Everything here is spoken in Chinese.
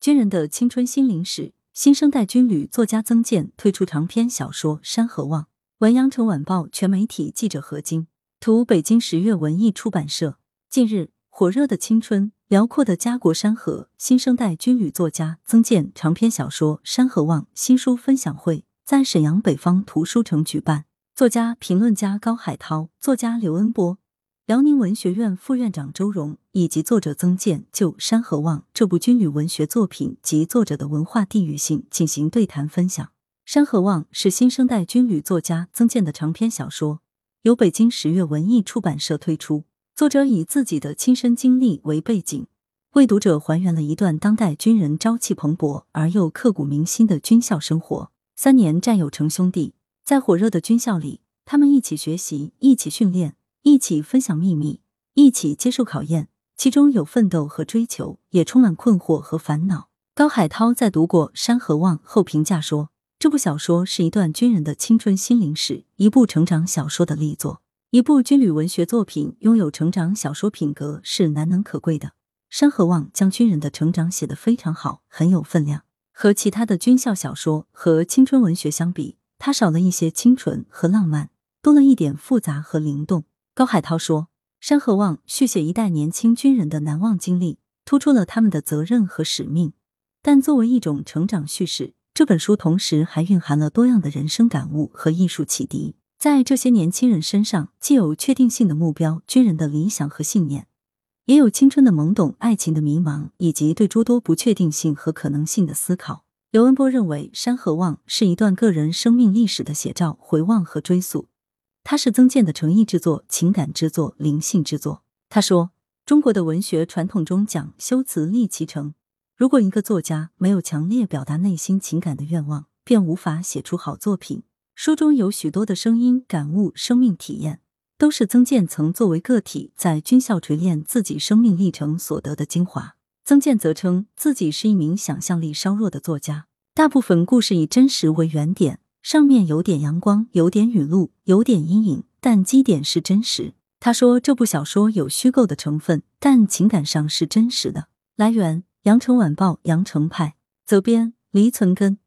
军人的青春心灵史，新生代军旅作家曾健推出长篇小说《山河望》。文阳城晚报全媒体记者何晶，图北京十月文艺出版社。近日，火热的青春，辽阔的家国山河，新生代军旅作家曾健长篇小说《山河望》新书分享会在沈阳北方图书城举办。作家、评论家高海涛，作家刘恩波。辽宁文学院副院长周荣以及作者曾健就《山河望》这部军旅文学作品及作者的文化地域性进行对谈分享。《山河望》是新生代军旅作家曾健的长篇小说，由北京十月文艺出版社推出。作者以自己的亲身经历为背景，为读者还原了一段当代军人朝气蓬勃而又刻骨铭心的军校生活。三年战友成兄弟，在火热的军校里，他们一起学习，一起训练。一起分享秘密，一起接受考验，其中有奋斗和追求，也充满困惑和烦恼。高海涛在读过《山河望》后评价说：“这部小说是一段军人的青春心灵史，一部成长小说的力作。一部军旅文学作品拥有成长小说品格是难能可贵的。《山河望》将军人的成长写得非常好，很有分量。和其他的军校小说和青春文学相比，它少了一些清纯和浪漫，多了一点复杂和灵动。”高海涛说：“《山河望》续写一代年轻军人的难忘经历，突出了他们的责任和使命。但作为一种成长叙事，这本书同时还蕴含了多样的人生感悟和艺术启迪。在这些年轻人身上，既有确定性的目标、军人的理想和信念，也有青春的懵懂、爱情的迷茫，以及对诸多不确定性和可能性的思考。”刘文波认为，《山河望》是一段个人生命历史的写照、回望和追溯。它是曾健的诚意之作、情感之作、灵性之作。他说：“中国的文学传统中讲修辞立其成，如果一个作家没有强烈表达内心情感的愿望，便无法写出好作品。”书中有许多的声音、感悟、生命体验，都是曾健曾作为个体在军校锤炼自己生命历程所得的精华。曾健则称自己是一名想象力稍弱的作家，大部分故事以真实为原点。上面有点阳光，有点雨露，有点阴影，但基点是真实。他说这部小说有虚构的成分，但情感上是真实的。来源：羊城晚报羊城派，责编：黎存根。